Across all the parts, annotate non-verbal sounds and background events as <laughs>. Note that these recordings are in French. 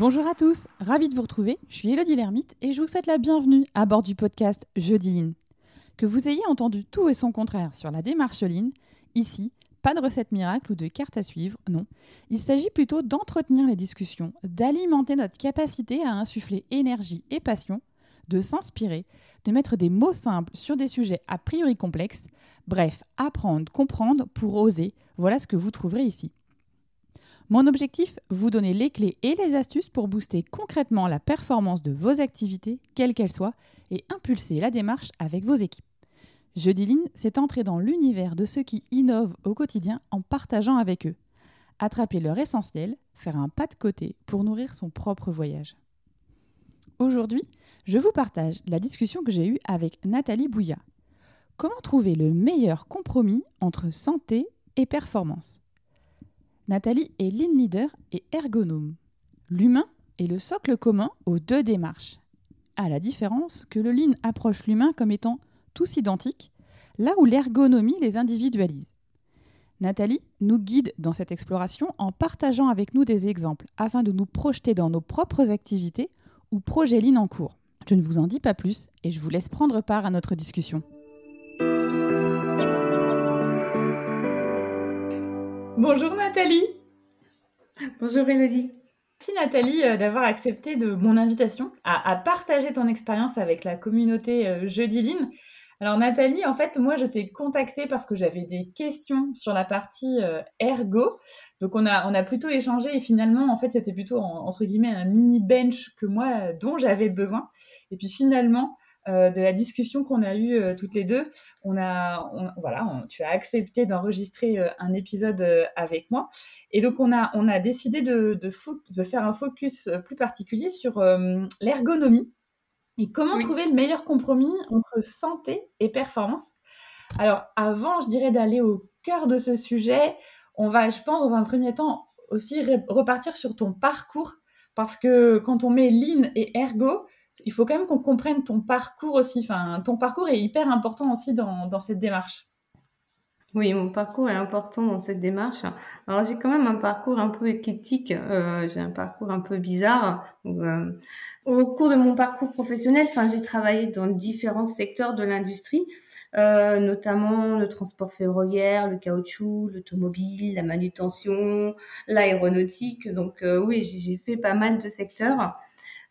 Bonjour à tous, ravi de vous retrouver. Je suis Elodie Lermite et je vous souhaite la bienvenue à bord du podcast Jeudi Lean. Que vous ayez entendu tout et son contraire sur la démarche Lean, ici, pas de recette miracle ou de carte à suivre, non. Il s'agit plutôt d'entretenir les discussions, d'alimenter notre capacité à insuffler énergie et passion, de s'inspirer, de mettre des mots simples sur des sujets a priori complexes, bref, apprendre, comprendre pour oser, voilà ce que vous trouverez ici. Mon objectif, vous donner les clés et les astuces pour booster concrètement la performance de vos activités, quelles qu'elles soient, et impulser la démarche avec vos équipes. Jeudi Lean, c'est entrer dans l'univers de ceux qui innovent au quotidien en partageant avec eux. Attraper leur essentiel, faire un pas de côté pour nourrir son propre voyage. Aujourd'hui, je vous partage la discussion que j'ai eue avec Nathalie Bouillat. Comment trouver le meilleur compromis entre santé et performance? Nathalie est lean leader et ergonome. L'humain est le socle commun aux deux démarches, à la différence que le lean approche l'humain comme étant tous identiques, là où l'ergonomie les individualise. Nathalie nous guide dans cette exploration en partageant avec nous des exemples afin de nous projeter dans nos propres activités ou projets Lean en cours. Je ne vous en dis pas plus et je vous laisse prendre part à notre discussion. Bonjour Nathalie. Bonjour Elodie. Merci Nathalie euh, d'avoir accepté de mon invitation à, partager ton expérience avec la communauté euh, Jeudi Lean. Alors Nathalie, en fait, moi je t'ai contactée parce que j'avais des questions sur la partie euh, ergo. Donc on a, on a plutôt échangé et finalement, en fait, c'était plutôt entre guillemets un mini bench que moi dont j'avais besoin. Et puis finalement, euh, de la discussion qu'on a eue euh, toutes les deux, on a, voilà, tu as accepté d'enregistrer un épisode avec moi. Et donc on a, on a décidé de, de, de faire un focus plus particulier sur l'ergonomie et comment trouver le meilleur compromis entre santé et performance. Alors, avant, je dirais d'aller au cœur de ce sujet, on va, je pense, dans un premier temps, aussi repartir sur ton parcours, parce que quand on met lean et ergo, il faut quand même qu'on comprenne ton parcours aussi. Enfin, ton parcours est hyper important aussi dans cette démarche. Oui, mon parcours est important dans cette démarche. Alors j'ai quand même un parcours un peu éclectique, euh, j'ai un parcours un peu bizarre. Euh, au cours de mon parcours professionnel, j'ai travaillé dans différents secteurs de l'industrie, euh, notamment le transport ferroviaire, le caoutchouc, l'automobile, la manutention, l'aéronautique. Donc oui, j'ai fait pas mal de secteurs.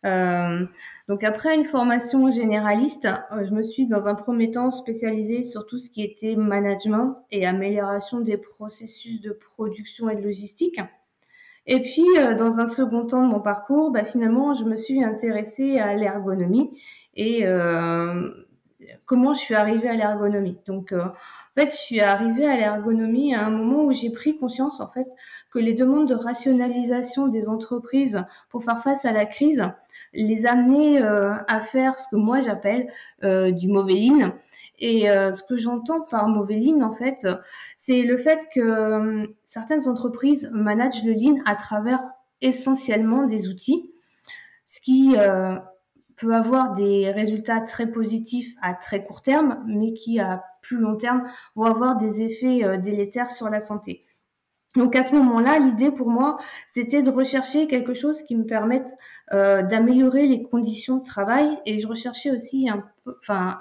Euh, donc après une formation généraliste, euh, je me suis dans un premier temps spécialisée sur tout ce qui était management et amélioration des processus de production et de logistique. Et puis, euh, dans un second temps de mon parcours, bah, finalement, je me suis intéressée à l'ergonomie et euh, comment je suis arrivée à l'ergonomie. Donc, euh, en fait, je suis arrivée à l'ergonomie à un moment où j'ai pris conscience, en fait, que les demandes de rationalisation des entreprises pour faire face à la crise les amener euh, à faire ce que moi j'appelle euh, du mauvais lean. Et euh, ce que j'entends par mauvais lean, en fait, c'est le fait que certaines entreprises managent le lean à travers essentiellement des outils, ce qui peut avoir des résultats très positifs à très court terme, mais qui à plus long terme vont avoir des effets délétères sur la santé. Donc à ce moment-là, l'idée pour moi, c'était de rechercher quelque chose qui me permette euh, d'améliorer les conditions de travail et je recherchais aussi enfin,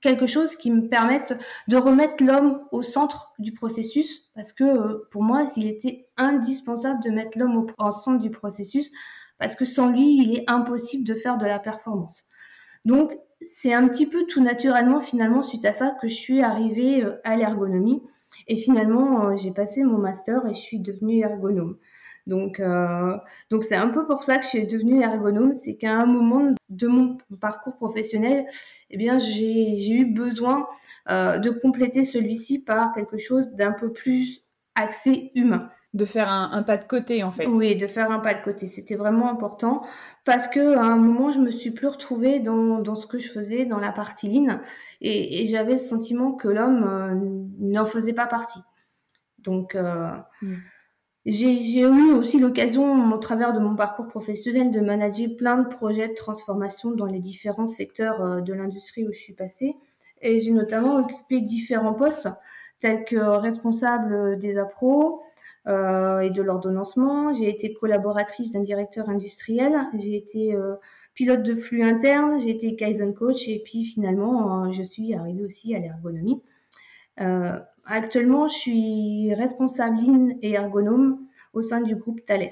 quelque chose qui me permette de remettre l'homme au centre du processus parce que euh, pour moi, il était indispensable de mettre l'homme au, au centre du processus parce que sans lui, il est impossible de faire de la performance. Donc c'est un petit peu tout naturellement finalement suite à ça que je suis arrivée euh, à l'ergonomie. Et finalement, euh, j'ai passé mon master et je suis devenue ergonome. Donc, euh, donc c'est un peu pour ça que je suis devenue ergonome, c'est qu'à un moment de mon parcours professionnel, eh bien, j'ai eu besoin euh, de compléter celui-ci par quelque chose d'un peu plus axé humain de faire un, pas de côté en fait. Oui, de faire un pas de côté. C'était vraiment important parce que à un moment, je me suis plus retrouvée dans, dans ce que je faisais dans la partie ligne et, j'avais le sentiment que l'homme euh, n'en faisait pas partie. Donc, euh, mm. j'ai eu aussi l'occasion, au travers de mon parcours professionnel, de manager plein de projets de transformation dans les différents secteurs euh, de l'industrie où je suis passée. Et j'ai notamment occupé différents postes tels que responsable des appros, et de l'ordonnancement. J'ai été collaboratrice d'un directeur industriel. J'ai été pilote de flux interne. J'ai été Kaizen coach. Et puis finalement, je suis arrivée aussi à l'ergonomie. actuellement, je suis responsable et ergonome au sein du groupe Thales.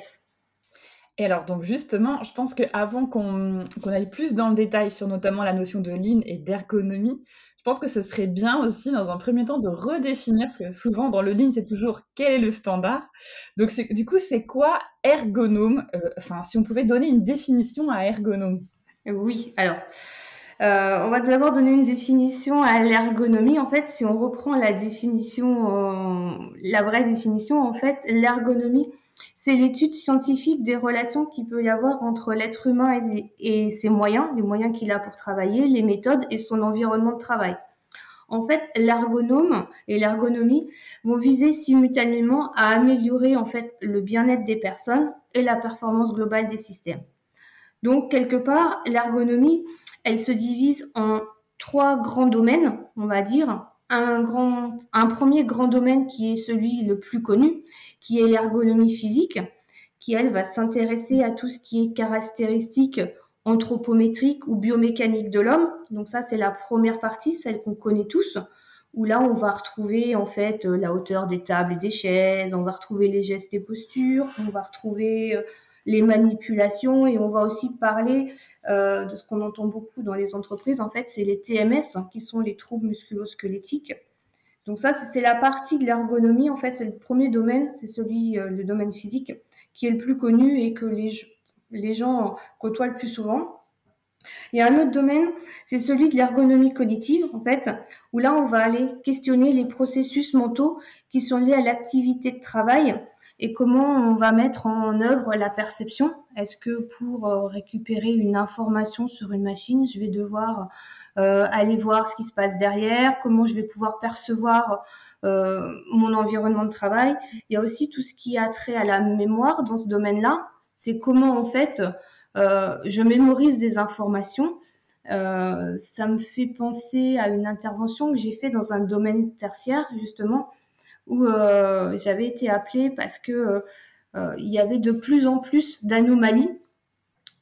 Et alors, donc justement, je pense qu'avant qu'on aille plus dans le détail sur notamment la notion de lean et d'ergonomie, je pense que ce serait bien aussi, dans un premier temps, de redéfinir, parce que souvent dans le lean, c'est toujours quel est le standard. Donc, du coup, c'est quoi ergonome euh, Enfin, si on pouvait donner une définition à ergonome? Oui, alors. Euh, on va d'abord donner une définition à l'ergonomie. En fait, si on reprend la définition, la vraie définition, en fait, l'ergonomie, c'est l'étude scientifique des relations qu'il peut y avoir entre l'être humain et, ses moyens, les moyens qu'il a pour travailler, les méthodes et son environnement de travail. En fait, l'ergonome et l'ergonomie vont viser simultanément à améliorer en fait le bien-être des personnes et la performance globale des systèmes. Donc quelque part, l'ergonomie, elle se divise en trois grands domaines, on va dire. Un, grand, un premier grand domaine qui est celui le plus connu, qui est l'ergonomie physique, qui elle va s'intéresser à tout ce qui est caractéristique anthropométrique ou biomécanique de l'homme. Donc ça, c'est la première partie, celle qu'on connaît tous, où là, on va retrouver en fait euh, la hauteur des tables et des chaises, on va retrouver les gestes et postures, on va retrouver euh, les manipulations et on va aussi parler euh, de ce qu'on entend beaucoup dans les entreprises. En fait, c'est les TMS, hein, qui sont les troubles musculo-squelettiques. Donc ça, c'est la partie de l'ergonomie. En fait, c'est le premier domaine, c'est celui, euh, le domaine physique, qui est le plus connu et que les, les gens côtoient le plus souvent. Il y a un autre domaine, c'est celui de l'ergonomie cognitive, en fait, où là, on va aller questionner les processus mentaux qui sont liés à l'activité de travail et comment on va mettre en œuvre la perception? Est-ce que pour euh, récupérer une information sur une machine, je vais devoir euh, aller voir ce qui se passe derrière, comment je vais pouvoir percevoir euh, mon environnement de travail? Il y a aussi tout ce qui a trait à la mémoire dans ce domaine-là. C'est comment en fait je mémorise des informations. ça me fait penser à une intervention que j'ai fait dans un domaine tertiaire justement où j'avais été appelée parce que il y avait de plus en plus d'anomalies.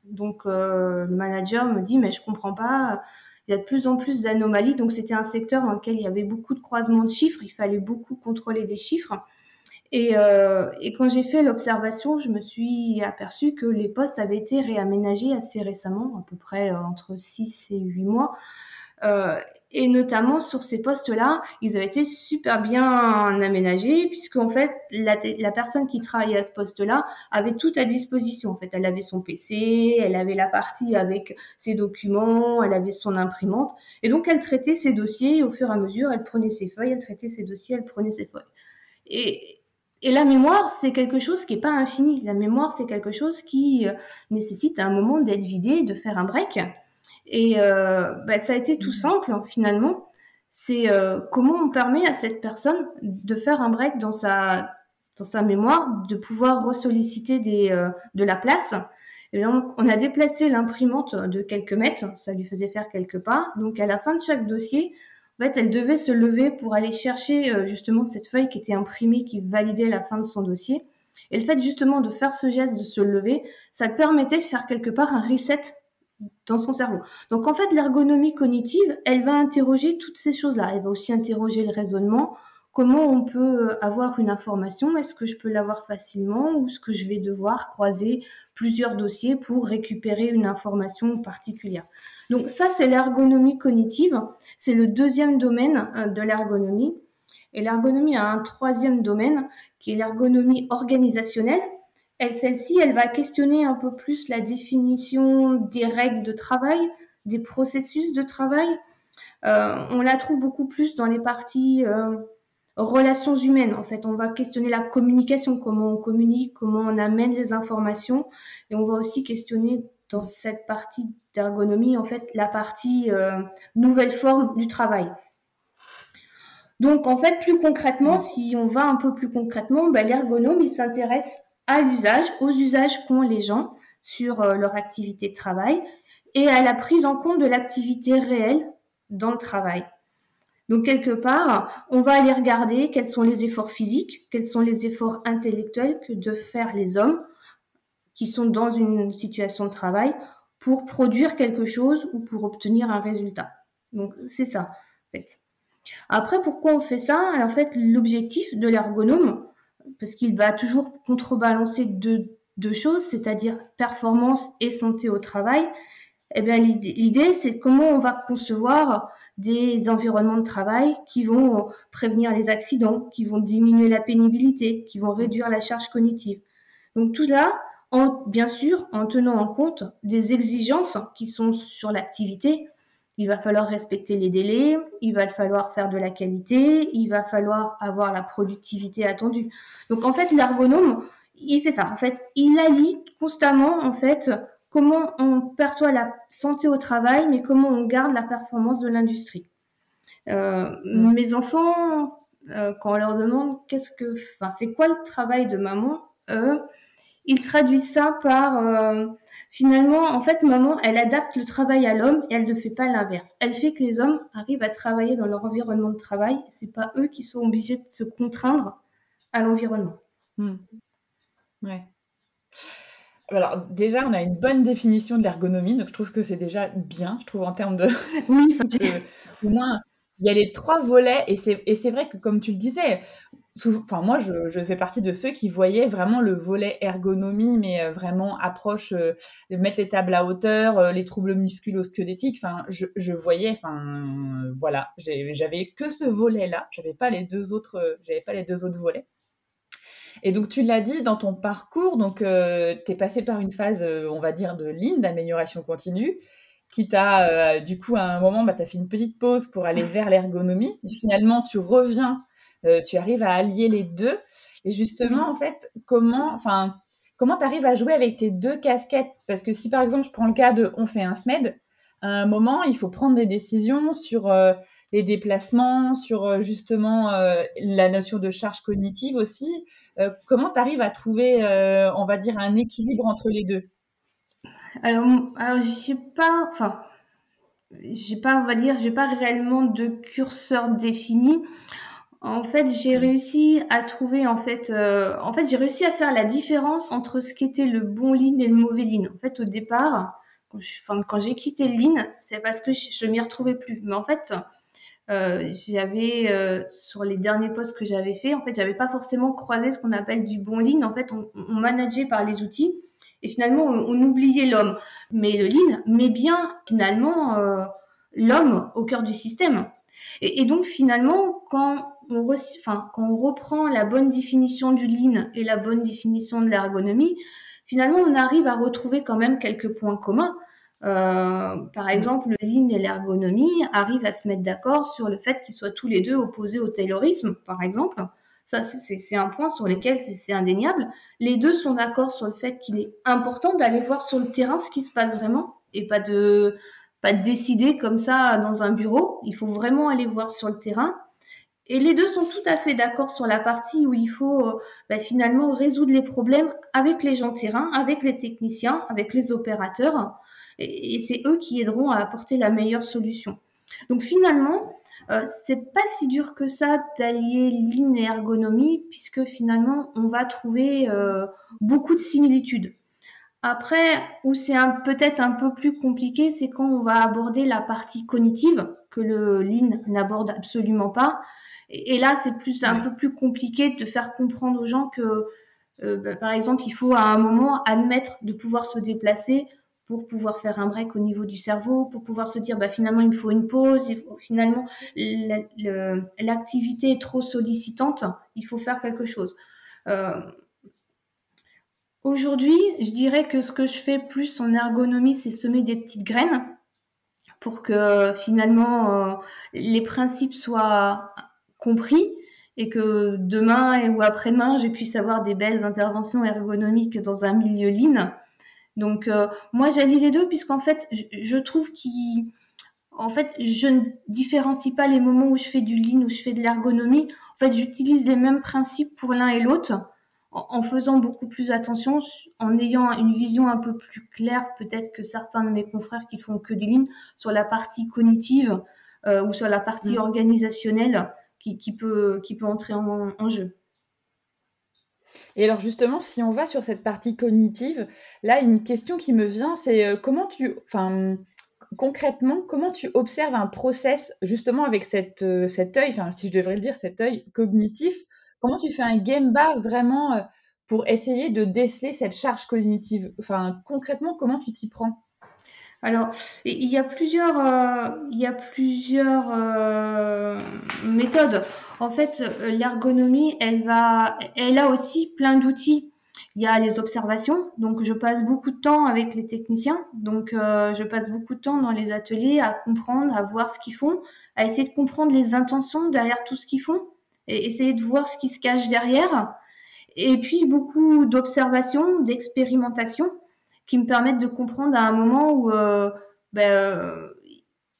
Donc le manager me dit mais je comprends pas il y a de plus en plus d'anomalies. Donc, c'était un secteur dans lequel il y avait beaucoup de croisements de chiffres. Il fallait beaucoup contrôler des chiffres. Et, euh, et quand j'ai fait l'observation, je me suis aperçue que les postes avaient été réaménagés assez récemment, à peu près euh, entre 6 et 8 mois. Et notamment sur ces postes-là, ils avaient été super bien aménagés puisque en fait la, la personne qui travaillait à ce poste-là avait tout à disposition. En fait, elle avait son PC, elle avait la partie avec ses documents, elle avait son imprimante et donc elle traitait ses dossiers au fur et à mesure. Elle prenait ses feuilles, elle traitait ses dossiers, elle prenait ses feuilles. Et, et la mémoire, c'est quelque chose qui n'est pas infini. La mémoire, c'est quelque chose qui euh, nécessite à un moment d'être vidé, de faire un break. Et euh, bah, ça a été tout mm. simple hein, finalement. C'est euh, comment on permet à cette personne de faire un break dans sa dans sa mémoire, de pouvoir ressolliciter des, euh, de la place? Et donc, on a déplacé l'imprimante de quelques mètres, ça lui faisait faire quelques pas. Donc, à la fin de chaque dossier, en fait, elle devait se lever pour aller chercher justement cette feuille qui était imprimée, qui validait la fin de son dossier. Et le fait justement de faire ce geste, de se lever, ça permettait de faire quelque part un reset dans son cerveau. Donc en fait, l'ergonomie cognitive, elle va interroger toutes ces choses-là. Elle va aussi interroger le raisonnement. Comment on peut euh, avoir une information? Est-ce que je peux l'avoir facilement ou est-ce que je vais devoir croiser plusieurs dossiers pour récupérer une information particulière? Donc ça, c'est l'ergonomie cognitive. C'est le deuxième domaine euh, de l'ergonomie. Et l'ergonomie a un troisième domaine qui est l'ergonomie organisationnelle celle-ci, elle va questionner un peu plus la définition des règles de travail, des processus de travail. Euh, on la trouve beaucoup plus dans les parties euh, relations humaines. En fait, on va questionner la communication, comment on communique, comment on amène les informations, et on va aussi questionner dans cette partie d'ergonomie, en fait, la partie euh, nouvelle forme du travail. Donc, en fait, plus concrètement, si on va un peu plus concrètement, ben, l'ergonome, il s'intéresse à l'usage, aux usages qu'ont les gens sur euh, leur activité de travail et à la prise en compte de l'activité réelle dans le travail. Donc quelque part, on va aller regarder quels sont les efforts physiques, quels sont les efforts intellectuels que de faire les hommes qui sont dans une situation de travail pour produire quelque chose ou pour obtenir un résultat. Donc c'est ça, en fait. Après, pourquoi on fait ça? En fait, l'objectif de l'ergonome, parce qu'il va toujours contrebalancer deux, choses, c'est-à-dire performance et santé au travail, eh bien, l'idée, c'est comment on va concevoir des environnements de travail qui vont prévenir les accidents, qui vont diminuer la pénibilité, qui vont réduire la charge cognitive. Donc tout là, en, bien sûr, en tenant en compte des exigences qui sont sur l'activité. Il va falloir respecter les délais, il va falloir faire de la qualité, il va falloir avoir la productivité attendue. Donc en fait, l'ergonome, il fait ça. En fait, il allie constamment en fait comment on perçoit la santé au travail, mais comment on garde la performance de l'industrie. Euh. Mes enfants, euh, quand on leur demande qu'est-ce que, enfin, c'est quoi le travail de maman, eux, ils traduisent ça par euh, finalement, en fait, maman, elle adapte le travail à l'homme et elle ne fait pas l'inverse. Elle fait que les hommes arrivent à travailler dans leur environnement de travail. C'est pas eux qui sont obligés de se contraindre à l'environnement. Mm. Ouais. Alors déjà, on a une bonne définition de l'ergonomie, donc je trouve que c'est déjà bien, je trouve en termes de... Oui, <laughs> au moins, il y a les trois volets, et c'est vrai que comme tu le disais, enfin moi, je, fais partie de ceux qui voyaient vraiment le volet ergonomie, mais euh, vraiment approche, euh, de mettre les tables à hauteur, euh, les troubles musculo-squelettiques, je, je, voyais, enfin, voilà, j'avais que ce volet-là, j'avais pas les deux autres, j'avais pas les deux autres volets. Et donc, tu l'as dit dans ton parcours, donc tu es passé par une phase, on va dire, de ligne, d'amélioration continue, qui t'a, euh, du coup, à un moment, bah, tu as fait une petite pause pour aller vers l'ergonomie. Finalement, tu reviens, tu arrives à allier les deux. Et justement, en fait, comment, enfin, comment tu arrives à jouer avec tes deux casquettes? Parce que si, par exemple, je prends le cas de on fait un SMED, à un moment, il faut prendre des décisions sur les déplacements, sur euh, justement euh, la notion de charge cognitive aussi. Euh, comment tu arrives à trouver, on va dire, un équilibre entre les deux? Alors, alors j'ai pas, enfin, j'ai pas, on va dire, j'ai pas réellement de curseur défini. En fait, j'ai réussi à trouver, en fait, en fait, j'ai réussi à faire la différence entre ce qu'était le bon lean et le mauvais lean. En fait, au départ, quand j'ai quitté le lean, c'est parce que je, je m'y retrouvais plus. Mais en fait, euh, j'avais euh, sur les derniers postes que j'avais fait, en fait, j'avais pas forcément croisé ce qu'on appelle du bon lean. En fait, on, on manageait par les outils et finalement on, oubliait l'homme. Mais le lean met bien finalement euh, l'homme au cœur du système. Et, donc finalement, quand on, enfin, quand on reprend la bonne définition du lean et la bonne définition de l'ergonomie, finalement on arrive à retrouver quand même quelques points communs. Euh, par exemple, le lean et l'ergonomie arrivent à se mettre d'accord sur le fait qu'ils soient tous les deux opposés au taylorisme, par exemple. Ça, c'est un point sur lequel c'est indéniable. Les deux sont d'accord sur le fait qu'il est important d'aller voir sur le terrain ce qui se passe vraiment et pas de pas de décider comme ça dans un bureau. Il faut vraiment aller voir sur le terrain. Et les deux sont tout à fait d'accord sur la partie où il faut euh, bah, finalement résoudre les problèmes avec les gens terrain, avec les techniciens, avec les opérateurs et, c'est eux qui aideront à apporter la meilleure solution. Donc finalement, euh, c'est pas si dur que ça d'allier ligne et ergonomie, puisque finalement, on va trouver euh, beaucoup de similitudes. Après, où c'est peut-être un peu plus compliqué, c'est quand on va aborder la partie cognitive, que le Lean n'aborde absolument pas. Et, là, c'est plus un peu plus compliqué de faire comprendre aux gens que, euh, bah, par exemple, il faut à un moment admettre de pouvoir se déplacer pour pouvoir faire un break au niveau du cerveau, pour pouvoir se dire bah, finalement il me faut une pause, finalement l'activité est trop sollicitante, il faut faire quelque chose. Euh, aujourd'hui, je dirais que ce que je fais plus en ergonomie, c'est semer des petites graines pour que finalement euh, les principes soient compris et que demain ou après-demain, je puisse avoir des belles interventions ergonomiques dans un milieu lean donc euh, moi j'allie les deux puisqu'en fait je, trouve qu'en fait je ne différencie pas les moments où je fais du lean ou je fais de l'ergonomie. En fait j'utilise les mêmes principes pour l'un et l'autre en, faisant beaucoup plus attention, en ayant une vision un peu plus claire peut-être que certains de mes confrères qui font que du lean sur la partie cognitive. ou sur la partie mmh. organisationnelle qui, peut, qui peut entrer en, jeu. Et alors justement, si on va sur cette partie cognitive, là, une question qui me vient, c'est comment tu, enfin, concrètement, comment tu observes un process justement avec cette, cet œil, enfin, si je devrais le dire, cet œil cognitif, comment tu fais un game bar vraiment pour essayer de déceler cette charge cognitive? Enfin, concrètement, comment tu t'y prends? Alors, il y a plusieurs, euh, il y a plusieurs euh, méthodes. En fait, l'ergonomie, elle va, elle a aussi plein d'outils. Il y a les observations, donc je passe beaucoup de temps avec les techniciens, donc euh, je passe beaucoup de temps dans les ateliers à comprendre, à voir ce qu'ils font, à essayer de comprendre les intentions derrière tout ce qu'ils font, et essayer de voir ce qui se cache derrière. Et puis beaucoup d'observations, d'expérimentation qui me permettent de comprendre à un moment où euh, ben, euh,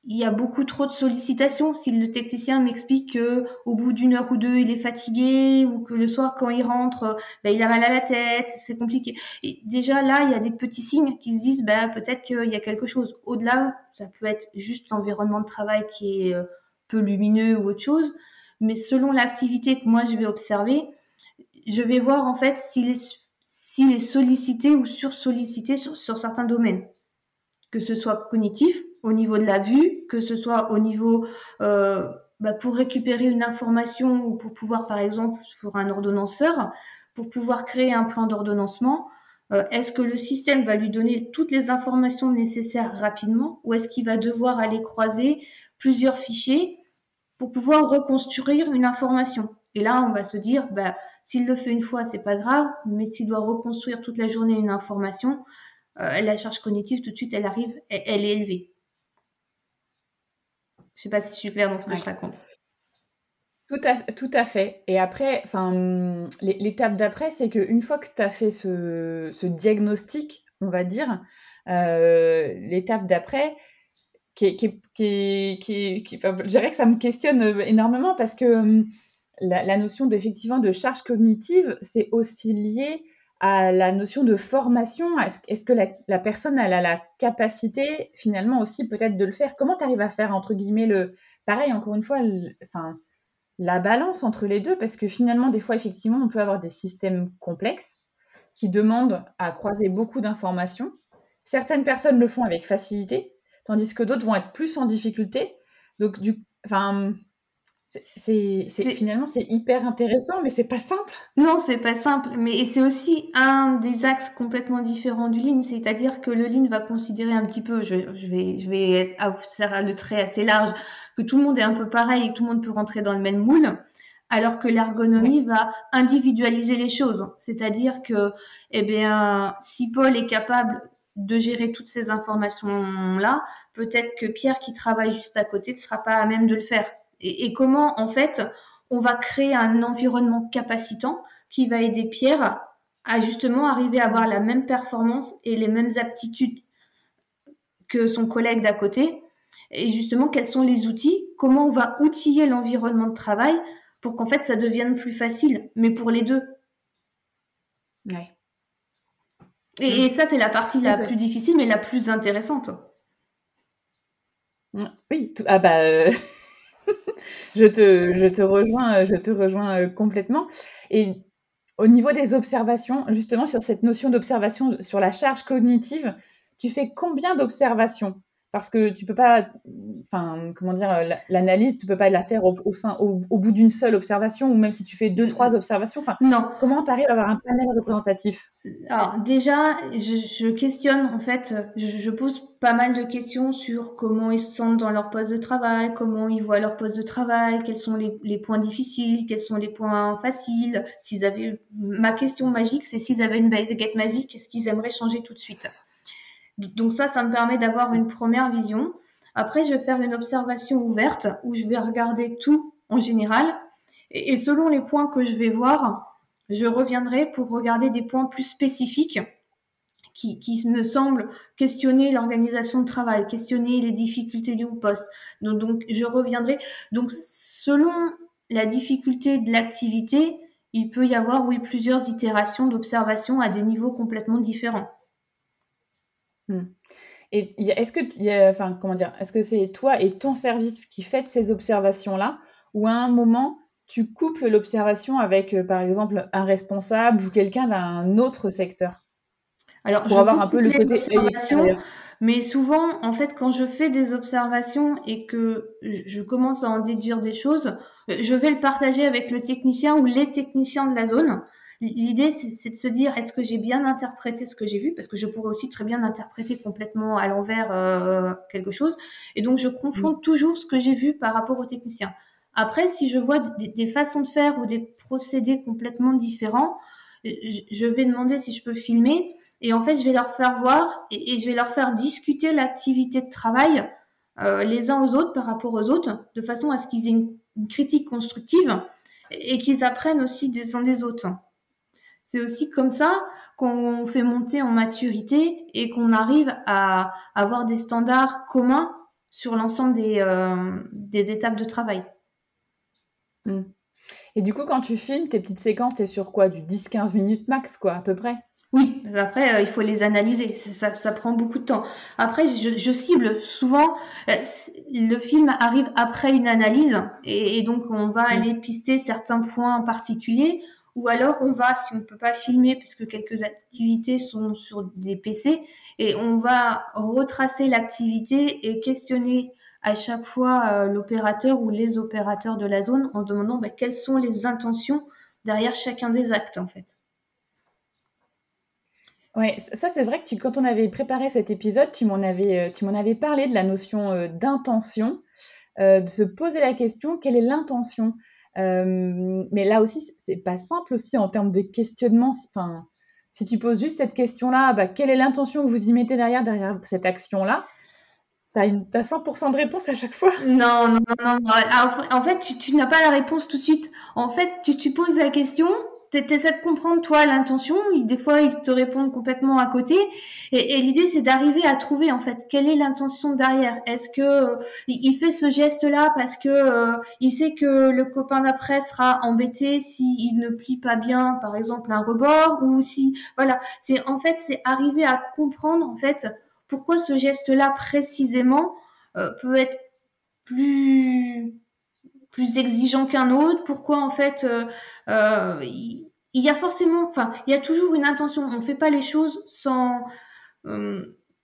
il y a beaucoup trop de sollicitations. Si le technicien m'explique que au bout d'une heure ou deux, il est fatigué ou que le soir quand il rentre, ben, il a mal à la tête, c'est compliqué. Et déjà là, il y a des petits signes qui se disent ben, peut-être qu'il y a quelque chose. Au-delà, ça peut être juste l'environnement de travail qui est euh, peu lumineux ou autre chose. Mais selon l'activité que moi je vais observer, je vais voir en fait s'il est, s'il est sollicité ou sursollicité sur, sur certains domaines. Que ce soit cognitif, au niveau de la vue, que ce soit au niveau euh, bah, pour récupérer une information ou pour pouvoir, par exemple, pour un ordonnanceur, pour pouvoir créer un plan d'ordonnancement, euh, est-ce que le système va lui donner toutes les informations nécessaires rapidement ou est-ce qu'il va devoir aller croiser plusieurs fichiers pour pouvoir reconstruire une information? Et là, on va se dire, bah, s'il le fait une fois, c'est pas grave, mais s'il doit reconstruire toute la journée une information, euh, la charge cognitive, tout de suite, elle arrive, elle, est élevée. Je sais pas si je suis claire dans ce que je raconte. Tout à, tout à, fait. Et après, l'étape d'après, c'est qu'une fois que tu as fait ce, diagnostic, on va dire, euh, l'étape d'après, qui, qui, qui, je dirais que ça me questionne énormément parce que la, notion d'effectivement de charge cognitive, c'est aussi lié à la notion de formation. Est-ce que la, personne a la capacité finalement aussi peut-être de le faire? Comment tu arrives à faire entre guillemets le pareil encore une fois, enfin la balance entre les deux? Parce que finalement des fois effectivement on peut avoir des systèmes complexes qui demandent à croiser beaucoup d'informations. Certaines personnes le font avec facilité, tandis que d'autres vont être plus en difficulté. Donc du, enfin c'est finalement c'est hyper intéressant, mais c'est pas simple. Non, c'est pas simple, mais c'est aussi un des axes complètement différents du Lean, c'est-à-dire que le Lean va considérer un petit peu, je, vais je vais faire le trait assez large, que tout le monde est un peu pareil et que tout le monde peut rentrer dans le même moule, alors que l'ergonomie va individualiser les choses, c'est-à-dire que eh bien si Paul est capable de gérer toutes ces informations là, peut-être que Pierre qui travaille juste à côté ne sera pas à même de le faire et, comment en fait on va créer un environnement capacitant qui va aider Pierre à justement arriver à avoir la même performance et les mêmes aptitudes que son collègue d'à côté. Et justement, quels sont les outils? Comment on va outiller l'environnement de travail pour qu'en fait ça devienne plus facile, mais pour les deux? Ouais. Et, ça, c'est la partie la plus difficile, mais la plus intéressante. Oui, ah bah, euh, <laughs> je, te, rejoins, euh, euh, complètement. Et au niveau des observations, justement sur cette notion d'observation, sur la charge cognitive, tu fais combien d'observations? Parce que tu peux pas, enfin, comment dire, l'analyse, tu peux pas la faire au, sein, au, bout d'une seule observation, ou même si tu fais deux, trois observations. non. Comment tu arrives à avoir un panel représentatif? Alors déjà, je, questionne en fait, je, pose pas mal de questions sur comment ils se sentent dans leur poste de travail, comment ils voient leur poste de travail, quels sont les, les points difficiles, quels sont les points faciles. S'ils avaient, ma question magique, c'est s'ils avaient une baguette magique, qu'est-ce qu'ils aimeraient changer tout de suite? Donc ça, ça me permet d'avoir une première vision. Après, je vais faire une observation ouverte où je vais regarder tout en général. Et, selon les points que je vais voir, je reviendrai pour regarder des points plus spécifiques qui, me semblent questionner l'organisation de travail, questionner les difficultés du poste. Donc, je reviendrai. Donc, selon la difficulté de l'activité, il peut y avoir, oui, plusieurs itérations d'observation à des niveaux complètement différents. Mmh. Et est-ce que, enfin, comment dire, est-ce que c'est toi et ton service qui faites ces observations-là, ou à un moment tu couples l'observation avec, euh, par exemple, un responsable ou quelqu'un d'un autre secteur? Alors, pour avoir un peu le côté mais souvent, en fait, quand je fais des observations et que je commence à en déduire des choses, euh, je vais le partager avec le technicien ou les techniciens de la zone. L'idée, c'est de se dire, est-ce que j'ai bien interprété ce que j'ai vu? Parce que je pourrais aussi très bien interpréter complètement à l'envers euh, quelque chose. Et donc, je confonds mm. toujours ce que j'ai vu par rapport au technicien. Après, si je vois des, façons de faire ou des procédés complètement différents, je, vais demander si je peux filmer. Et en fait, je vais leur faire voir et, je vais leur faire discuter l'activité de travail euh, les uns aux autres par rapport aux autres, de façon à ce qu'ils aient une, critique constructive et, qu'ils apprennent aussi des uns des autres. C'est aussi comme ça qu'on fait monter en maturité et qu'on arrive à avoir des standards communs sur l'ensemble des, euh, des étapes de travail. Mmh. Et du coup, quand tu filmes tes petites séquences, t'es sur quoi? Du 10-15 minutes max, quoi, à peu près? Oui, après, euh, il faut les analyser. Ça, ça, prend beaucoup de temps. Après, je, je cible souvent. Euh, le film arrive après une analyse. Et, donc, on va mmh. aller pister certains points particuliers. Ou alors, on va, si on ne peut pas filmer, puisque quelques activités sont sur des PC, et on va retracer l'activité et questionner à chaque fois euh, l'opérateur ou les opérateurs de la zone en demandant bah, quelles sont les intentions derrière chacun des actes en fait. Oui, ça c'est vrai que quand on avait préparé cet épisode, tu m'en avais, euh, tu m'en avais parlé de la notion euh, d'intention, de se poser la question quelle est l'intention. Mais là aussi, c'est pas simple aussi en termes de questionnement. Enfin, si tu poses juste cette question-là, bah, quelle est l'intention que vous y mettez derrière, derrière cette action-là? T'as, une, 100% de réponse à chaque fois? Non, non, non, non. En fait, tu, n'as pas la réponse tout de suite. En fait, tu, tu poses la question, tu essaies de comprendre, toi, l'intention. Des fois, ils te répondent complètement à côté. Et, l'idée, c'est d'arriver à trouver, en fait, quelle est l'intention derrière. Est-ce que euh, il fait ce geste-là parce que euh, il sait que le copain d'après sera embêté s'il ne plie pas bien, par exemple, un rebord, ou si... Voilà. C'est, en fait, c'est arriver à comprendre, en fait pourquoi ce geste-là précisément euh, peut être plus plus exigeant qu'un autre Pourquoi en fait il, y a forcément, enfin il y a toujours une intention. On ne fait pas les choses sans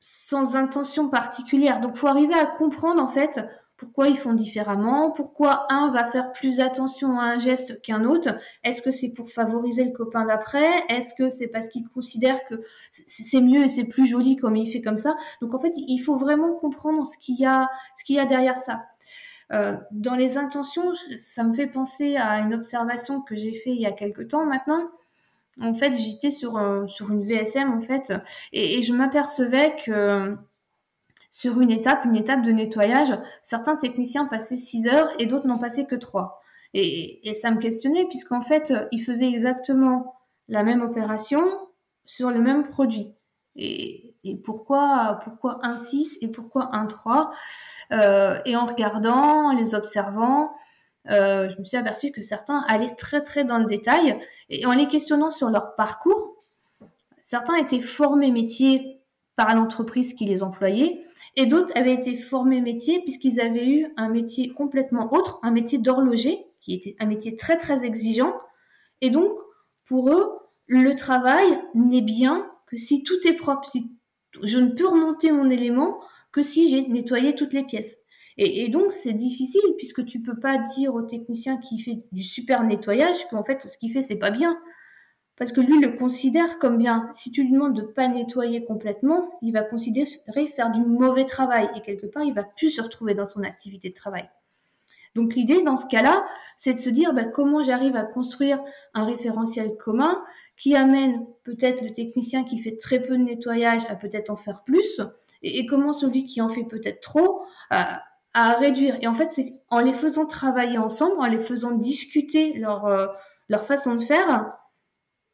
sans intention particulière. Donc faut arriver à comprendre en fait pourquoi ils font différemment, pourquoi un va faire plus attention à un geste qu'un autre. Est-ce que c'est pour favoriser le copain d'après? Est-ce que c'est parce qu'il considère que c'est mieux et c'est plus joli comme il fait comme ça? Donc en fait, il faut vraiment comprendre ce qu'il y a, ce qu'il y a derrière ça. Euh, dans les intentions, ça me fait penser à une observation que j'ai fait il y a quelque temps maintenant. En fait, j'étais sur, une VSM en fait, et, et je m'apercevais que sur une étape, une étape de nettoyage, certains techniciens passaient 6 heures et d'autres n'en passaient que 3. Et, ça me questionnait puisqu'en fait, ils faisaient exactement la même opération sur le même produit. Et, pourquoi, pourquoi un 6 et pourquoi un 3 euh, Et en regardant, en les observant, euh, je me suis aperçue que certains allaient très très dans le détail et en les questionnant sur leur parcours, certains étaient formés métier par l'entreprise qui les employait et d'autres avaient été formés métier puisqu'ils avaient eu un métier complètement autre, un métier d'horloger, qui était un métier très très exigeant. Et donc, pour eux, le travail n'est bien que si tout est propre, si je ne peux remonter mon élément que si j'ai nettoyé toutes les pièces. Et, donc, c'est difficile puisque tu peux pas dire au technicien qui fait du super nettoyage qu'en fait, ce qu'il fait, c'est pas bien parce que lui le considère comme bien. Si tu lui demandes de pas nettoyer complètement, il va considérer faire du mauvais travail et quelque part il va plus se retrouver dans son activité de travail. Donc l'idée dans ce cas-là, c'est de se dire bah, comment j'arrive à construire un référentiel commun qui amène peut-être le technicien qui fait très peu de nettoyage à peut-être en faire plus et, comment celui qui en fait peut-être trop à, réduire. Et en fait, c'est en les faisant travailler ensemble, en les faisant discuter leur, euh, leur façon de faire,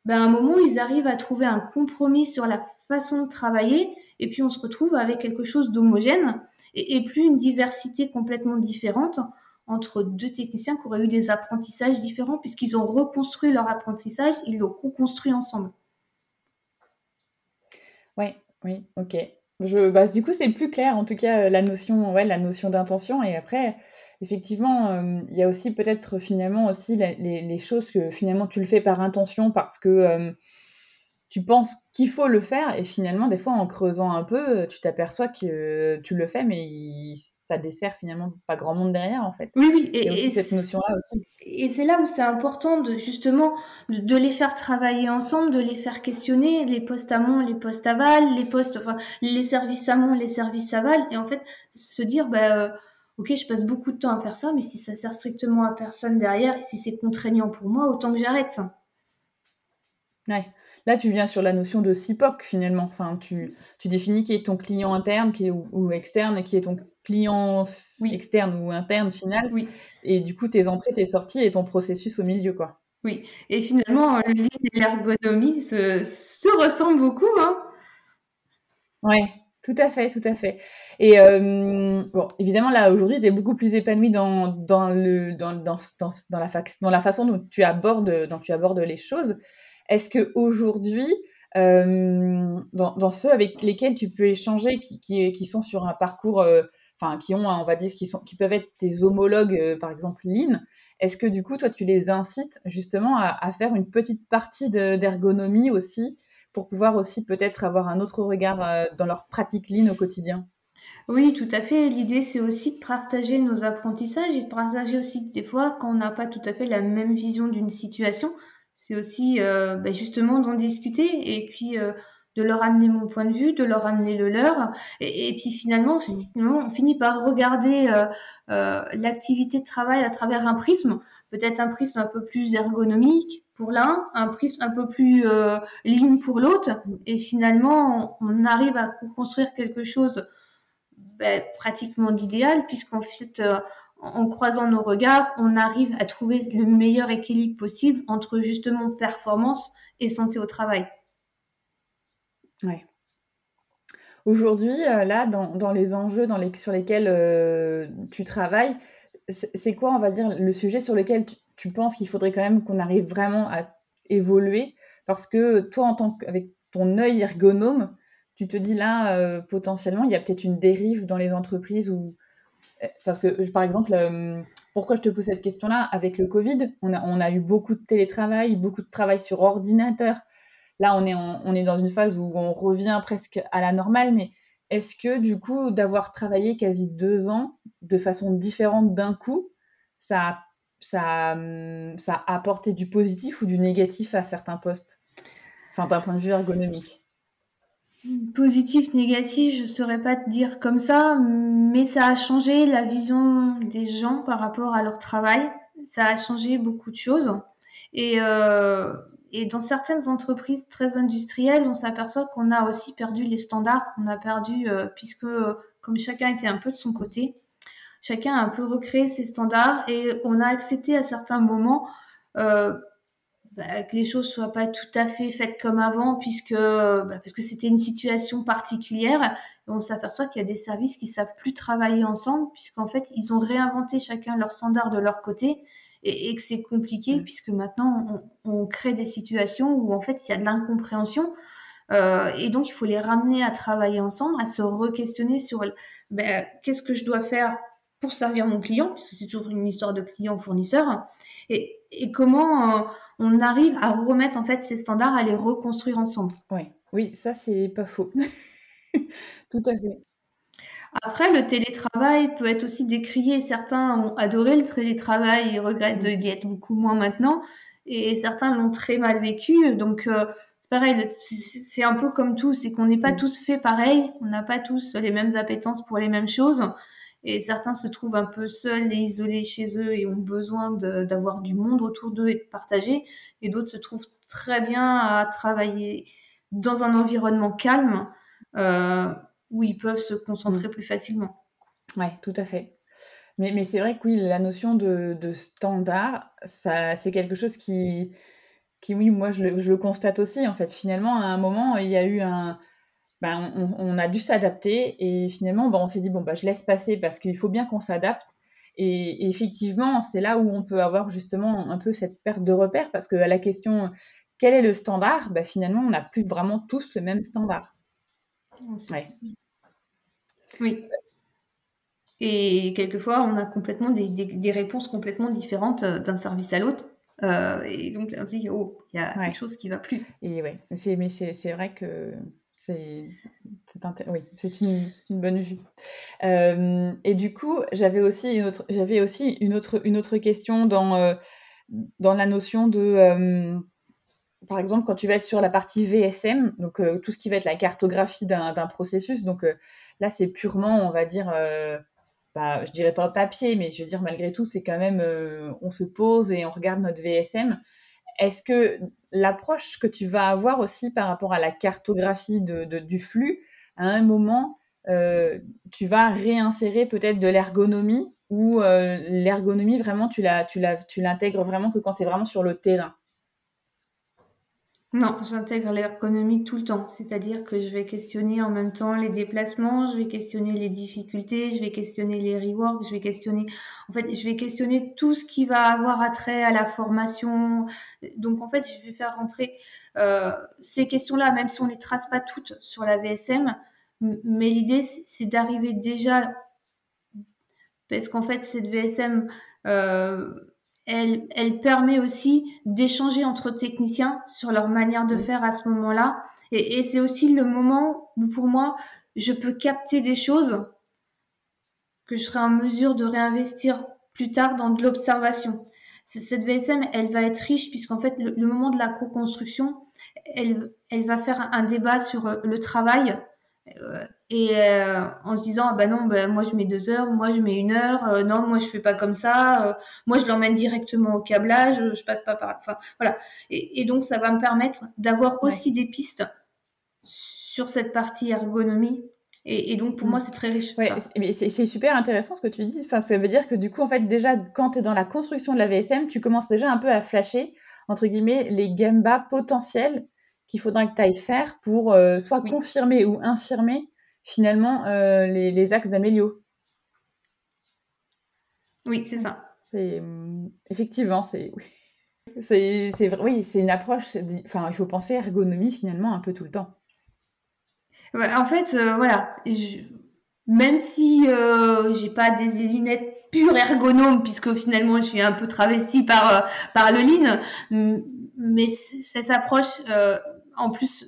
ben, à un moment, ils arrivent à trouver un compromis sur la façon de travailler, et puis on se retrouve avec quelque chose d'homogène, et, plus une diversité complètement différente entre deux techniciens qui auraient eu des apprentissages différents, puisqu'ils ont reconstruit leur apprentissage, ils l'ont co-construit ensemble. Oui, oui, ok. Bah, du coup, c'est plus clair, en tout cas, la notion, ouais, la notion d'intention. Et après, effectivement, euh, il y a aussi peut-être finalement aussi les, choses que finalement tu le fais par intention parce que euh, tu penses qu'il faut le faire et finalement, des fois, en creusant un peu, tu t'aperçois que tu le fais, mais ça dessert finalement pas grand monde derrière, en fait. Oui, oui. Et, cette notion-là aussi. Et c'est là où c'est important de justement de, les faire travailler ensemble, de les faire questionner, les postes amont, les postes aval, les postes, enfin, les services amont, les services aval, et en fait, se dire, bah, euh, ok, je passe beaucoup de temps à faire ça, mais si ça sert strictement à personne derrière, et si c'est contraignant pour moi, autant que j'arrête. Ouais. Là, tu viens sur la notion de CIPOC finalement. Enfin, tu, tu définis qui est ton client interne qui est, ou, externe et qui est ton client externe ou interne final. Oui. Et du coup, tes entrées, tes sorties et ton processus au milieu, quoi. Oui. Et finalement, le livre et l'ergonomie se, se ressemblent beaucoup. Hein ouais, tout à fait, tout à fait. Et euh, bon, évidemment, là, aujourd'hui, tu es beaucoup plus épanoui dans, dans, le, dans, dans, dans, dans, la, dans la façon dont tu abordes, dont tu abordes les choses. Est-ce que aujourd'hui, euh, dans, dans, ceux avec lesquels tu peux échanger, qui, qui, qui sont sur un parcours, euh, enfin, qui ont, on va dire, qui, sont, qui peuvent être tes homologues, euh, par exemple, Lean, est-ce que du coup, toi, tu les incites justement à, faire une petite partie d'ergonomie aussi, pour pouvoir aussi peut-être avoir un autre regard dans leur pratique Lean au quotidien? Oui, tout à fait. L'idée, c'est aussi de partager nos apprentissages et de partager aussi des fois quand on n'a pas tout à fait la même vision d'une situation c'est aussi euh, bah, justement d'en discuter et puis euh, de leur amener mon point de vue, de leur amener le leur. Et, puis finalement, finalement, on finit par regarder euh, l'activité de travail à travers un prisme, peut-être un prisme un peu plus ergonomique pour l'un, un prisme un peu plus ligne pour l'autre. Et finalement, on, arrive à construire quelque chose bah, pratiquement d'idéal, puisqu'en fait, en croisant nos regards, on arrive à trouver le meilleur équilibre possible entre justement performance et santé au travail. Ouais. Aujourd'hui, euh, là, dans, les enjeux sur lesquels euh, tu travailles, c'est quoi, on va dire, le sujet sur lequel tu, penses qu'il faudrait quand même qu'on arrive vraiment à évoluer? Parce que toi, en tant qu'avec ton œil ergonome, tu te dis là, euh, potentiellement, il y a peut-être une dérive dans les entreprises parce que, par exemple, pourquoi je te pose cette question-là? Avec le Covid, on a, eu beaucoup de télétravail, beaucoup de travail sur ordinateur. Là, on est, dans une phase où on revient presque à la normale, mais est-ce que, du coup, d'avoir travaillé quasi deux ans de façon différente d'un coup, ça, a apporté du positif ou du négatif à certains postes? Enfin, d'un point de vue ergonomique. Positif, négatif, je ne saurais pas te dire comme ça, mais ça a changé la vision des gens par rapport à leur travail. Ça a changé beaucoup de choses. Et, euh, et dans certaines entreprises très industrielles, on s'aperçoit qu'on a aussi perdu les standards, qu'on a perdu, euh, puisque comme chacun était un peu de son côté, chacun a un peu recréé ses standards et on a accepté à certains moments euh, bah, que les choses soient pas tout à fait faites comme avant, puisque bah, parce que c'était une situation particulière. on s'aperçoit qu'il y a des services qui savent plus travailler ensemble, puisqu'en fait ils ont réinventé chacun leurs standards de leur côté, et, que c'est compliqué, mmh. puisque maintenant on, crée des situations où en fait il y a de l'incompréhension. Euh, et donc, il faut les ramener à travailler ensemble, à se re-questionner sur ben, qu'est-ce que je dois faire pour servir mon client, parce que c'est toujours une histoire de client-fournisseur, et, et, comment euh, on arrive à remettre en fait ces standards, à les reconstruire ensemble. Ouais. Oui, ça c'est pas faux. <laughs> Tout à fait. Après, le télétravail peut être aussi décrié. Certains ont adoré le télétravail et regrettent de y être beaucoup moins maintenant. Et certains l'ont très mal vécu. Donc, euh, c'est pareil, c'est un peu comme tout, c'est qu'on n'est pas tous fait pareil. On n'a pas tous les mêmes appétences pour les mêmes choses et certains se trouvent un peu seuls et isolés chez eux et ont besoin d'avoir du monde autour d'eux et de partager, et d'autres se trouvent très bien à travailler dans un environnement calme euh, où ils peuvent se concentrer mm. plus facilement. Oui, tout à fait. Mais, mais c'est vrai que oui, la notion de, de standard, ça, c'est quelque chose qui, qui, oui, moi je le, je le constate aussi. En fait, finalement, à un moment, il y a eu un, ben, on, a dû s'adapter et finalement, ben, on s'est dit, bon, bah, je laisse passer parce qu'il faut bien qu'on s'adapte. Et, effectivement, c'est là où on peut avoir justement un peu cette perte de repère parce que à la question, quel est le standard? Ben, Finalement, on n'a plus vraiment tous le même standard. Oui. Et quelquefois, on a complètement des, des, réponses complètement différentes euh, d'un service à l'autre. Euh, et donc là, on se dit, oh, il y a quelque chose qui va plus. Et ouais, mais c'est vrai que c'est oui, c'est une, une, bonne vue. Euh, et du coup, j'avais aussi une autre, j'avais aussi une autre, une autre question dans, dans la notion de, par exemple, quand tu vas être sur la partie VSM, donc tout ce qui va être la cartographie d'un processus, donc là, c'est purement, on va dire, bah, je dirais pas papier, mais je veux dire, malgré tout, c'est quand même, euh, on se pose et on regarde notre VSM. Est-ce que l'approche que tu vas avoir aussi par rapport à la cartographie de, du flux, à un moment, euh, tu vas réinsérer peut-être de l'ergonomie ou euh, l'ergonomie, vraiment, tu l'intègres vraiment que quand tu es vraiment sur le terrain? Non, j'intègre l'ergonomie tout le temps. C'est-à-dire que je vais questionner en même temps les déplacements, je vais questionner les difficultés, je vais questionner les reworks, je vais questionner, en fait, je vais questionner tout ce qui va avoir attrait à la formation. Donc, en fait, je vais faire rentrer euh, ces questions-là, même si on les trace pas toutes sur la VSM. Mais l'idée, c'est d'arriver déjà, parce qu'en fait, cette VSM, euh, elle, elle permet aussi d'échanger entre techniciens sur leur manière de faire à ce moment-là. Et, et c'est aussi le moment où, pour moi, je peux capter des choses que je serai en mesure de réinvestir plus tard dans de l'observation. Cette VSM, elle va être riche puisqu'en fait, le, le, moment de la co-construction, elle, elle va faire un débat sur le travail, euh, et euh, en se disant, ah bah non, bah, moi je mets deux heures, moi je mets une heure, euh, non, moi je fais pas comme ça, moi je l'emmène directement au câblage, je passe pas par. Enfin, voilà. Et, et donc ça va me permettre d'avoir aussi des pistes sur cette partie ergonomie. Et, et donc pour mm. moi c'est très riche. Ouais, c'est super intéressant ce que tu dis. Enfin, ça veut dire que du coup, en fait, déjà quand tu es dans la construction de la VSM, tu commences déjà un peu à flasher, entre guillemets, les gambas potentiels qu'il faudra que tu ailles faire pour euh, soit confirmer ou infirmer finalement euh, les, axes d'amélio. Oui, c'est ça. C'est mm, effectivement, c'est oui. C'est oui, c'est une approche. Enfin, il faut penser ergonomie finalement un peu tout le temps. En fait, euh, voilà, même si j'ai pas des lunettes pures ergonomes, puisque finalement je suis un peu travestie par par le lean, mais cette approche en plus,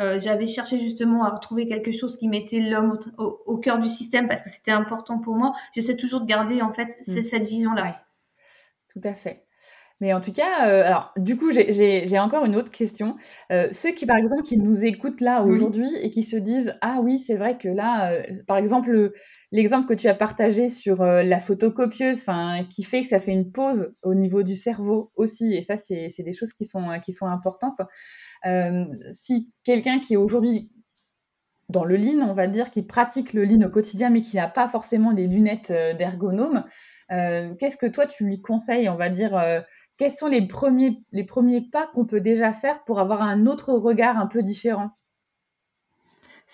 euh, j'avais cherché justement à retrouver quelque chose qui mettait l'homme au, cœur du système parce que c'était important pour moi. J'essaie toujours de garder en fait mm. cette vision-là. Tout à fait. Mais en tout cas, euh, alors du coup, j'ai encore une autre question. Euh, ceux qui, par exemple, qui nous écoutent là aujourd'hui et qui se disent ah oui, c'est vrai que là, par exemple, l'exemple que tu as partagé sur la photocopieuse, qui fait que ça fait une pause au niveau du cerveau aussi, et ça, c'est des choses qui sont sont importantes. Euh, si quelqu'un qui est aujourd'hui dans le lean, on va dire, qui pratique le lean au quotidien, mais qui n'a pas forcément des lunettes euh, euh, qu'est-ce que toi tu lui conseilles, on va dire, quels sont les premiers pas qu'on peut déjà faire pour avoir un autre regard un peu différent?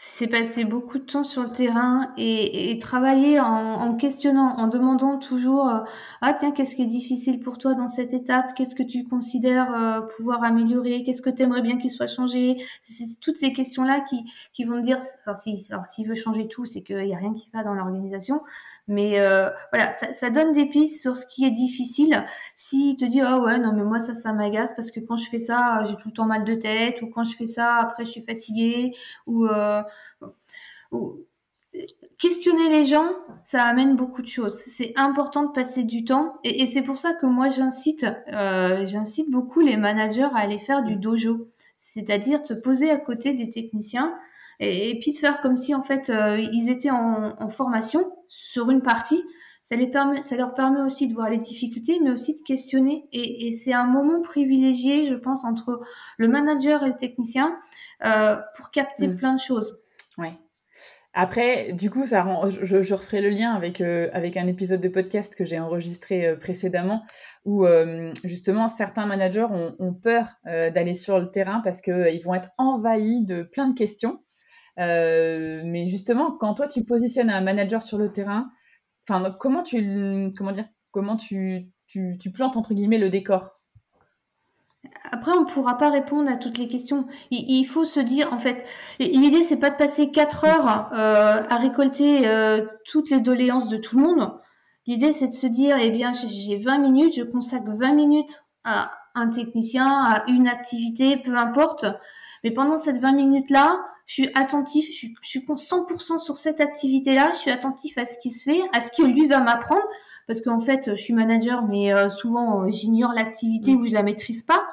C'est passer beaucoup de temps sur le terrain et, et travailler en, en, questionnant, en demandant toujours euh, ah tiens qu'est-ce qui est difficile pour toi dans cette étape, qu'est-ce que tu considères euh, pouvoir améliorer, qu'est-ce que tu aimerais bien qu'il soit changé, c'est toutes ces questions là qui, qui vont me dire alors si alors s'il veut changer tout c'est qu'il y a rien qui va dans l'organisation, mais euh, voilà, ça, ça, donne des pistes sur ce qui est difficile. Si te dit oh ouais non mais moi ça ça m'agace parce que quand je fais ça j'ai tout le temps mal de tête ou quand je fais ça après je suis fatiguée ou, euh, ou questionner les gens ça amène beaucoup de choses. C'est important de passer du temps et, et c'est pour ça que moi j'incite euh, j'incite beaucoup les managers à aller faire du dojo, c'est-à-dire de se poser à côté des techniciens et, puis de faire comme si en fait euh, ils étaient en, en, formation sur une partie. Ça, les permet, ça leur permet aussi de voir les difficultés, mais aussi de questionner. Et, et c'est un moment privilégié, je pense, entre le manager et le technicien euh, pour capter mm. plein de choses. Ouais. Après, du coup, ça rend, je, je referai le lien avec, euh, avec un épisode de podcast que j'ai enregistré euh, précédemment, où euh, justement certains managers ont, ont peur d'aller sur le terrain parce qu'ils vont être envahis de plein de questions. Euh, mais justement, quand toi tu positionnes un manager sur le terrain, enfin, comment tu, comment dire, comment tu, tu, tu plantes entre guillemets le décor? Après, on ne pourra pas répondre à toutes les questions. Il, faut se dire, en fait, l'idée, c'est pas de passer quatre heures euh, à récolter euh, toutes les doléances de tout le monde. L'idée, c'est de se dire, eh bien, j'ai 20 minutes, je consacre 20 minutes à un technicien, à une activité, peu importe. Mais pendant cette 20 minutes-là, je suis attentif, je suis, je suis 100% sur cette activité-là, je suis attentif à ce qui se fait, à ce que lui va m'apprendre, parce qu'en fait, je suis manager, mais euh, souvent, j'ignore l'activité ou je la maîtrise pas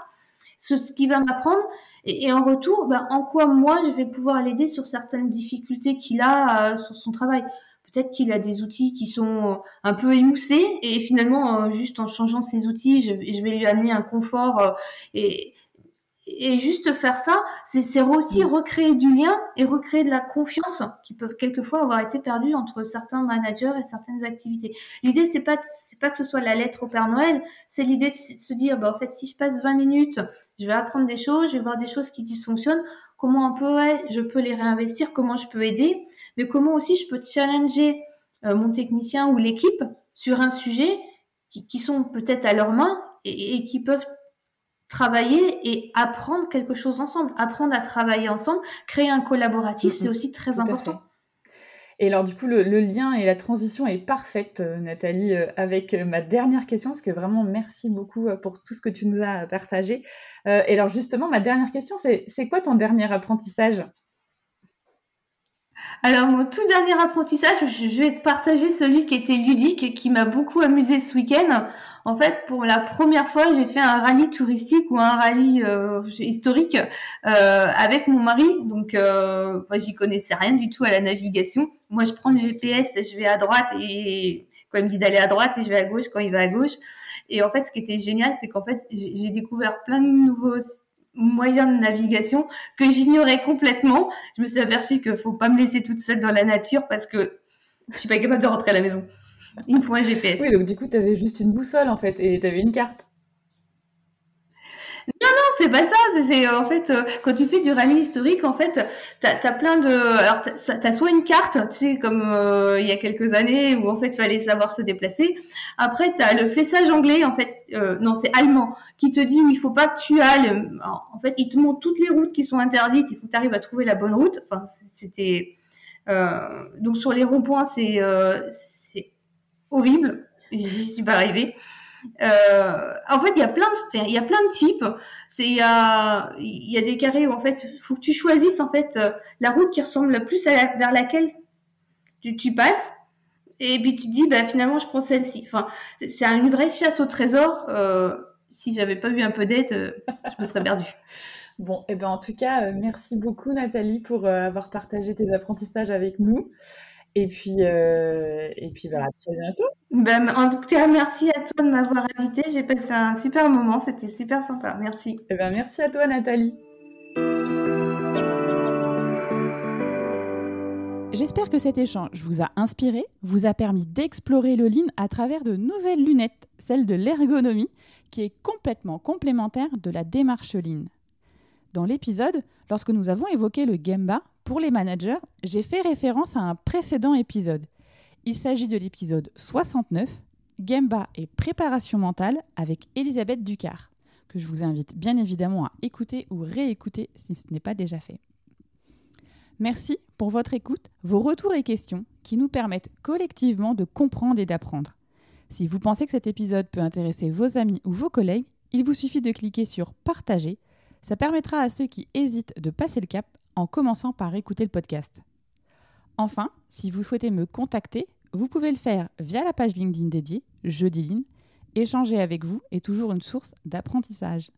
ce, qui va m'apprendre. Et, en retour, ben, en quoi moi, je vais pouvoir l'aider sur certaines difficultés qu'il a euh, sur son travail? Peut-être qu'il a des outils qui sont euh, un peu émoussés et finalement, euh, juste en changeant ces outils, je, je, vais lui amener un confort et, et juste faire ça, c'est aussi mm. recréer du lien et recréer de la confiance qui peuvent quelquefois avoir été perdues entre certains managers et certaines activités. L'idée, c'est pas, c'est pas que ce soit la lettre au Père Noël, c'est l'idée de, se dire, bah, en fait, si je passe 20 minutes, je vais apprendre des choses, je vais voir des choses qui dysfonctionnent, comment un peu, je peux les réinvestir, comment je peux aider, mais comment aussi je peux challenger euh, mon technicien ou l'équipe sur un sujet qui, qui sont peut-être à leurs mains et, et qui peuvent travailler et apprendre quelque chose ensemble, apprendre à travailler ensemble, créer un collaboratif, c'est aussi très important. Et alors du coup, le, lien et la transition est parfaite, euh, Nathalie, euh, avec euh, ma dernière question, parce que vraiment, merci beaucoup pour tout ce que tu nous as partagé. et alors justement, ma dernière question, c'est quoi ton dernier apprentissage? Alors, mon tout dernier apprentissage, je vais te partager celui qui était ludique et qui m'a beaucoup amusé ce week-end. En fait, pour la première fois, j'ai fait un rallye touristique ou un rallye euh, historique euh, avec mon mari. Donc, euh, j'y connaissais rien du tout à la navigation. Moi, je prends le GPS, je vais à droite et quand il me dit d'aller à droite je vais à gauche quand il va à gauche. Et en fait, ce qui était génial, c'est qu'en fait, j'ai découvert plein de nouveaux moyens de navigation que j'ignorais complètement. Je me suis aperçue qu'il faut pas me laisser toute seule dans la nature parce que je suis pas capable de rentrer à la maison. Il me faut un GPS. Oui, donc du coup, tu avais juste une boussole en fait et tu avais une carte. Non, non, c'est pas ça. C'est en fait euh, quand tu fais du rallye historique, en fait, t'as as plein de. Alors, t'as soit une carte, tu sais, comme euh, il y a quelques années où en fait il fallait savoir se déplacer. Après, t'as le flessage anglais, en fait, euh, non, c'est allemand, qui te dit il faut pas que tu ailles. En fait, il te montre toutes les routes qui sont interdites. Il faut que tu arrives à trouver la bonne route. C'était. donc sur les ronds-points, c'est c'est horrible. J'y suis pas arrivée. Euh, en fait, il y a plein de, il y a plein de types. Il y a, il des carrés où en fait, faut que tu choisisses en fait euh, la route qui ressemble le plus à vers laquelle tu, passes. Et puis tu te dis, bah, finalement, je prends celle-ci. Enfin, c'est une vraie chasse au trésor. Euh, si j'avais pas eu un peu d'aide, euh, je me serais perdue. <laughs> Bon, et eh ben en tout cas, merci beaucoup Nathalie pour avoir partagé tes apprentissages avec nous. Et puis, euh, et puis voilà, à très bientôt. Ben, en tout cas, merci à toi de m'avoir invité. J'ai passé un super moment. C'était super sympa. Merci. Eh ben, merci à toi, Nathalie. J'espère que cet échange vous a inspiré, vous a permis d'explorer le lean à travers de nouvelles lunettes, celle de l'ergonomie, qui est complètement complémentaire de la démarche lean. Dans l'épisode, lorsque nous avons évoqué le Gemba, pour les managers, j'ai fait référence à un précédent épisode. Il s'agit de l'épisode 69, Gemba et préparation mentale avec Elisabeth Ducard, que je vous invite bien évidemment à écouter ou réécouter si ce n'est pas déjà fait. Merci pour votre écoute, vos retours et questions qui nous permettent collectivement de comprendre et d'apprendre. Si vous pensez que cet épisode peut intéresser vos amis ou vos collègues, il vous suffit de cliquer sur Partager. Ça permettra à ceux qui hésitent de passer le cap en commençant par écouter le podcast. Enfin, si vous souhaitez me contacter, vous pouvez le faire via la page LinkedIn dédiée, Jeudi Échanger avec vous est toujours une source d'apprentissage.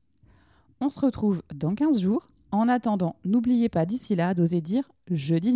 On se retrouve dans 15 jours. En attendant, n'oubliez pas d'ici là d'oser dire Jeudi